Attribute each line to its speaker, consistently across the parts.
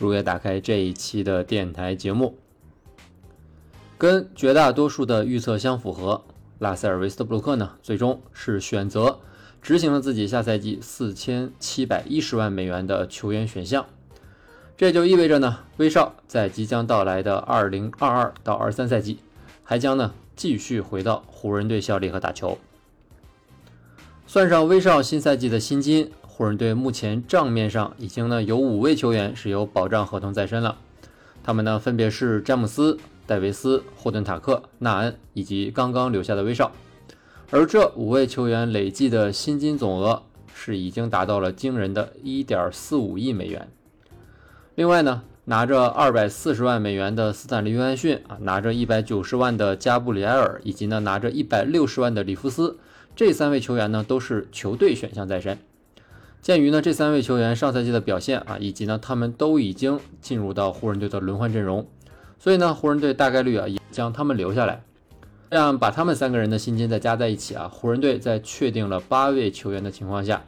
Speaker 1: 如约打开这一期的电台节目。跟绝大多数的预测相符合，拉塞尔·维斯特布鲁克呢，最终是选择执行了自己下赛季四千七百一十万美元的球员选项。这就意味着呢，威少在即将到来的二零二二到二三赛季，还将呢继续回到湖人队效力和打球。算上威少新赛季的薪金，湖人队目前账面上已经呢有五位球员是有保障合同在身了，他们呢分别是詹姆斯、戴维斯、霍顿塔克、纳恩以及刚刚留下的威少，而这五位球员累计的薪金总额是已经达到了惊人的一点四五亿美元。另外呢，拿着二百四十万美元的斯坦利·约翰逊啊，拿着一百九十万的加布里埃尔，以及呢拿着一百六十万的里弗斯，这三位球员呢都是球队选项在身。鉴于呢这三位球员上赛季的表现啊，以及呢他们都已经进入到湖人队的轮换阵容，所以呢湖人队大概率啊也将他们留下来。这样把他们三个人的薪金再加在一起啊，湖人队在确定了八位球员的情况下，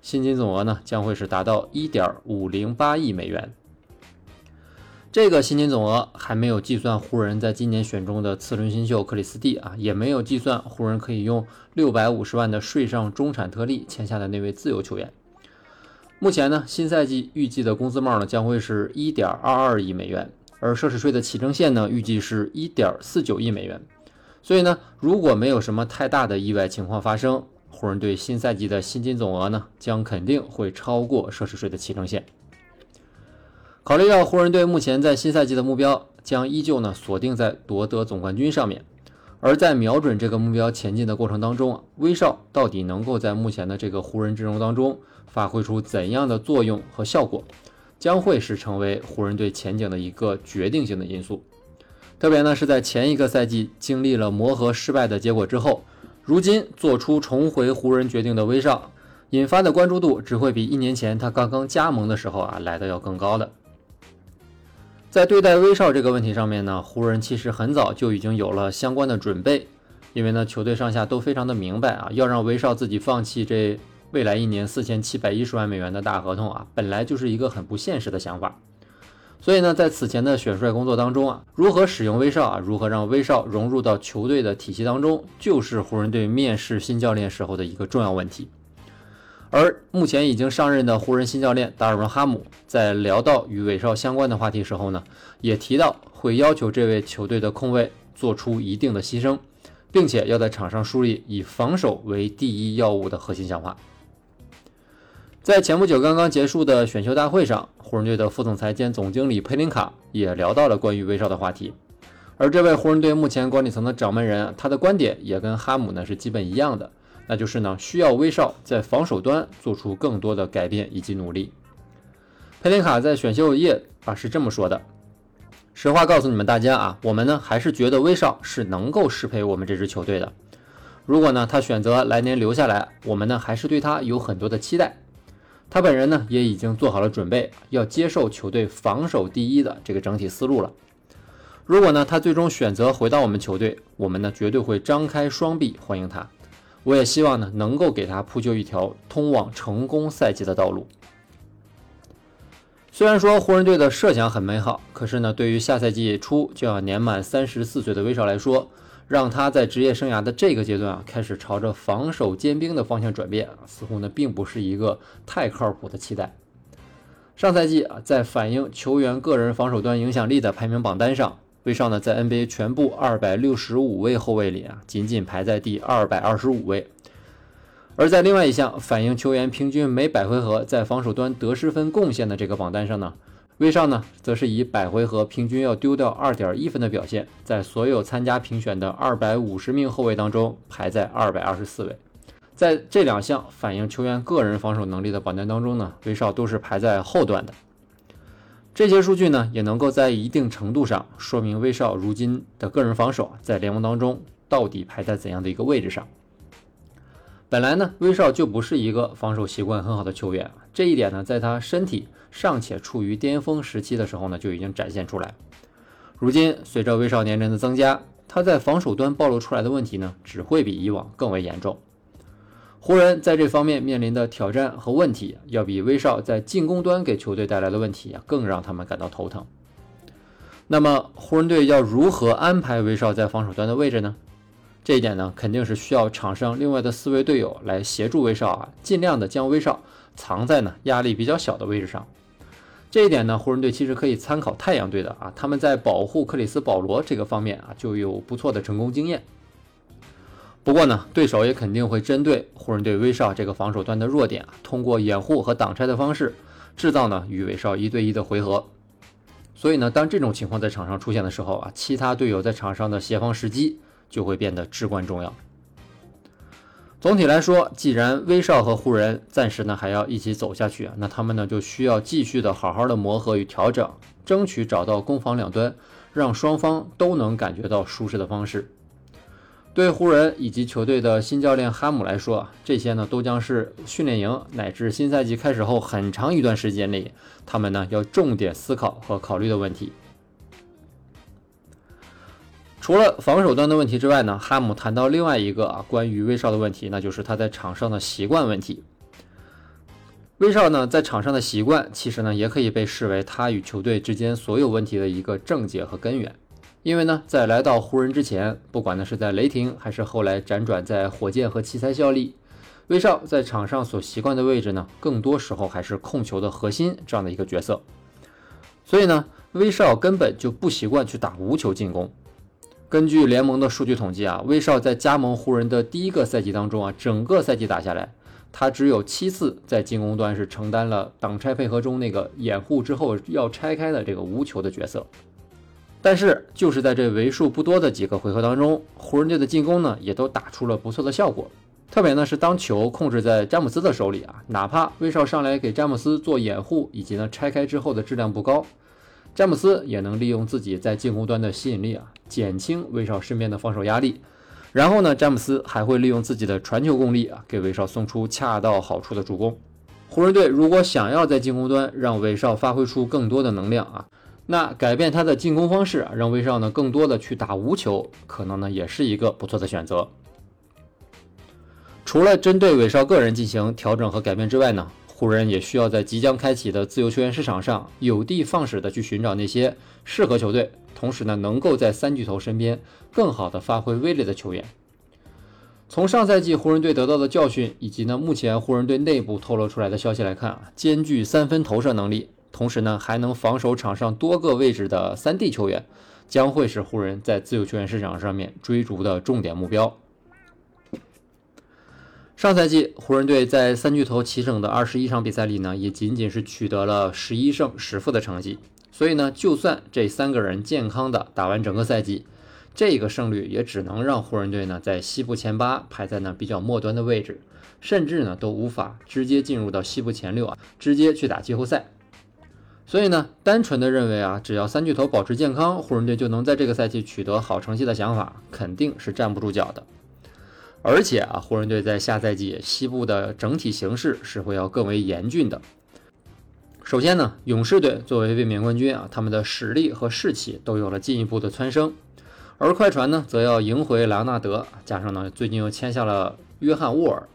Speaker 1: 薪金总额呢将会是达到一点五零八亿美元。这个薪金总额还没有计算湖人在今年选中的次轮新秀克里斯蒂啊，也没有计算湖人可以用六百五十万的税上中产特例签下的那位自由球员。目前呢，新赛季预计的工资帽呢将会是一点二二亿美元，而奢侈税的起征线呢预计是一点四九亿美元。所以呢，如果没有什么太大的意外情况发生，湖人队新赛季的薪金总额呢将肯定会超过奢侈税的起征线。考虑到湖人队目前在新赛季的目标将依旧呢锁定在夺得总冠军上面，而在瞄准这个目标前进的过程当中啊，威少到底能够在目前的这个湖人阵容当中发挥出怎样的作用和效果，将会是成为湖人队前景的一个决定性的因素。特别呢是在前一个赛季经历了磨合失败的结果之后，如今做出重回湖人决定的威少，引发的关注度只会比一年前他刚刚加盟的时候啊来的要更高的。在对待威少这个问题上面呢，湖人其实很早就已经有了相关的准备，因为呢球队上下都非常的明白啊，要让威少自己放弃这未来一年四千七百一十万美元的大合同啊，本来就是一个很不现实的想法。所以呢，在此前的选帅工作当中啊，如何使用威少啊，如何让威少融入到球队的体系当中，就是湖人队面试新教练时候的一个重要问题。而目前已经上任的湖人新教练达尔文·哈姆在聊到与韦少相关的话题时候呢，也提到会要求这位球队的控卫做出一定的牺牲，并且要在场上树立以防守为第一要务的核心想法。在前不久刚刚结束的选秀大会上，湖人队的副总裁兼总经理佩林卡也聊到了关于威少的话题。而这位湖人队目前管理层的掌门人，他的观点也跟哈姆呢是基本一样的。那就是呢，需要威少在防守端做出更多的改变以及努力。佩林卡在选秀夜啊是这么说的：“实话告诉你们大家啊，我们呢还是觉得威少是能够适配我们这支球队的。如果呢他选择来年留下来，我们呢还是对他有很多的期待。他本人呢也已经做好了准备，要接受球队防守第一的这个整体思路了。如果呢他最终选择回到我们球队，我们呢绝对会张开双臂欢迎他。”我也希望呢，能够给他铺就一条通往成功赛季的道路。虽然说湖人队的设想很美好，可是呢，对于下赛季初就要年满三十四岁的威少来说，让他在职业生涯的这个阶段啊，开始朝着防守尖兵的方向转变，似乎呢，并不是一个太靠谱的期待。上赛季啊，在反映球员个人防守端影响力的排名榜单上。威少呢，在 NBA 全部二百六十五位后卫里啊，仅仅排在第二百二十五位。而在另外一项反映球员平均每百回合在防守端得失分贡献的这个榜单上呢，威少呢，则是以百回合平均要丢掉二点一分的表现，在所有参加评选的二百五十名后卫当中排在二百二十四位。在这两项反映球员个人防守能力的榜单当中呢，威少都是排在后段的。这些数据呢，也能够在一定程度上说明威少如今的个人防守在联盟当中到底排在怎样的一个位置上。本来呢，威少就不是一个防守习惯很好的球员，这一点呢，在他身体尚且处于巅峰时期的时候呢，就已经展现出来。如今随着威少年龄的增加，他在防守端暴露出来的问题呢，只会比以往更为严重。湖人在这方面面临的挑战和问题，要比威少在进攻端给球队带来的问题啊，更让他们感到头疼。那么，湖人队要如何安排威少在防守端的位置呢？这一点呢，肯定是需要场上另外的四位队友来协助威少啊，尽量的将威少藏在呢压力比较小的位置上。这一点呢，湖人队其实可以参考太阳队的啊，他们在保护克里斯保罗这个方面啊，就有不错的成功经验。不过呢，对手也肯定会针对湖人队威少这个防守端的弱点啊，通过掩护和挡拆的方式，制造呢与威少一对一的回合。所以呢，当这种情况在场上出现的时候啊，其他队友在场上的协防时机。就会变得至关重要。总体来说，既然威少和湖人暂时呢还要一起走下去，那他们呢就需要继续的好好的磨合与调整，争取找到攻防两端让双方都能感觉到舒适的方式。对湖人以及球队的新教练哈姆来说啊，这些呢都将是训练营乃至新赛季开始后很长一段时间里，他们呢要重点思考和考虑的问题。除了防守端的问题之外呢，哈姆谈到另外一个啊关于威少的问题，那就是他在场上的习惯问题。威少呢在场上的习惯，其实呢也可以被视为他与球队之间所有问题的一个症结和根源。因为呢在来到湖人之前，不管呢是在雷霆还是后来辗转在火箭和奇才效力，威少在场上所习惯的位置呢，更多时候还是控球的核心这样的一个角色。所以呢，威少根本就不习惯去打无球进攻。根据联盟的数据统计啊，威少在加盟湖人的第一个赛季当中啊，整个赛季打下来，他只有七次在进攻端是承担了挡拆配合中那个掩护之后要拆开的这个无球的角色。但是就是在这为数不多的几个回合当中，湖人队的进攻呢也都打出了不错的效果。特别呢是当球控制在詹姆斯的手里啊，哪怕威少上来给詹姆斯做掩护，以及呢拆开之后的质量不高。詹姆斯也能利用自己在进攻端的吸引力啊，减轻威少身边的防守压力。然后呢，詹姆斯还会利用自己的传球功力啊，给威少送出恰到好处的助攻。湖人队如果想要在进攻端让威少发挥出更多的能量啊，那改变他的进攻方式啊，让威少呢更多的去打无球，可能呢也是一个不错的选择。除了针对威少个人进行调整和改变之外呢？湖人也需要在即将开启的自由球员市场上有的放矢的去寻找那些适合球队，同时呢能够在三巨头身边更好的发挥威力的球员。从上赛季湖人队得到的教训，以及呢目前湖人队内部透露出来的消息来看啊，兼具三分投射能力，同时呢还能防守场上多个位置的三 D 球员，将会是湖人在自由球员市场上面追逐的重点目标。上赛季湖人队在三巨头齐整的二十一场比赛里呢，也仅仅是取得了十一胜十负的成绩。所以呢，就算这三个人健康的打完整个赛季，这个胜率也只能让湖人队呢在西部前八排在那比较末端的位置，甚至呢都无法直接进入到西部前六啊，直接去打季后赛。所以呢，单纯的认为啊，只要三巨头保持健康，湖人队就能在这个赛季取得好成绩的想法，肯定是站不住脚的。而且啊，湖人队在下赛季西部的整体形势是会要更为严峻的。首先呢，勇士队作为卫冕冠军啊，他们的实力和士气都有了进一步的蹿升。而快船呢，则要赢回莱昂纳德，加上呢最近又签下了约翰沃尔。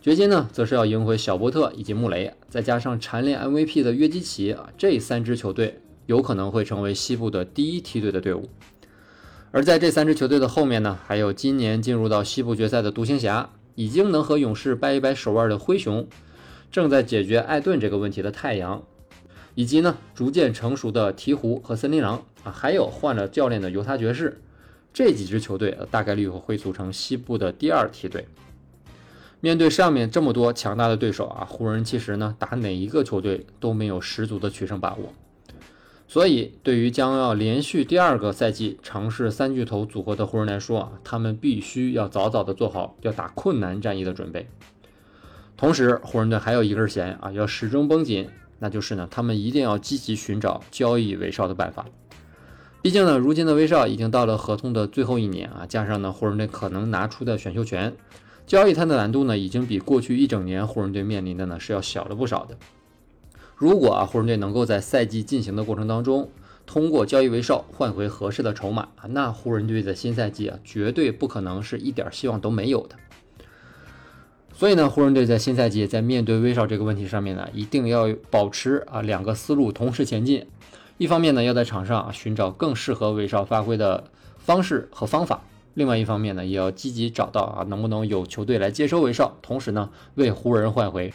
Speaker 1: 掘金呢，则是要赢回小波特以及穆雷，再加上蝉联 MVP 的约基奇啊，这三支球队有可能会成为西部的第一梯队的队伍。而在这三支球队的后面呢，还有今年进入到西部决赛的独行侠，已经能和勇士掰一掰手腕的灰熊，正在解决艾顿这个问题的太阳，以及呢逐渐成熟的鹈鹕和森林狼啊，还有换了教练的犹他爵士，这几支球队大概率会组成西部的第二梯队。面对上面这么多强大的对手啊，湖人其实呢打哪一个球队都没有十足的取胜把握。所以，对于将要连续第二个赛季尝试三巨头组合的湖人来说啊，他们必须要早早的做好要打困难战役的准备。同时，湖人队还有一根弦啊，要始终绷紧，那就是呢，他们一定要积极寻找交易威少的办法。毕竟呢，如今的威少已经到了合同的最后一年啊，加上呢湖人队可能拿出的选秀权，交易他的难度呢已经比过去一整年湖人队面临的呢是要小了不少的。如果啊湖人队能够在赛季进行的过程当中，通过交易威少换回合适的筹码，那湖人队的新赛季啊绝对不可能是一点希望都没有的。所以呢，湖人队在新赛季在面对威少这个问题上面呢，一定要保持啊两个思路同时前进。一方面呢，要在场上寻找更适合威少发挥的方式和方法；另外一方面呢，也要积极找到啊，能不能有球队来接收威少，同时呢，为湖人换回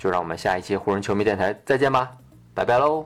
Speaker 2: 就让我们下一期湖人球迷电台再见吧，拜拜喽！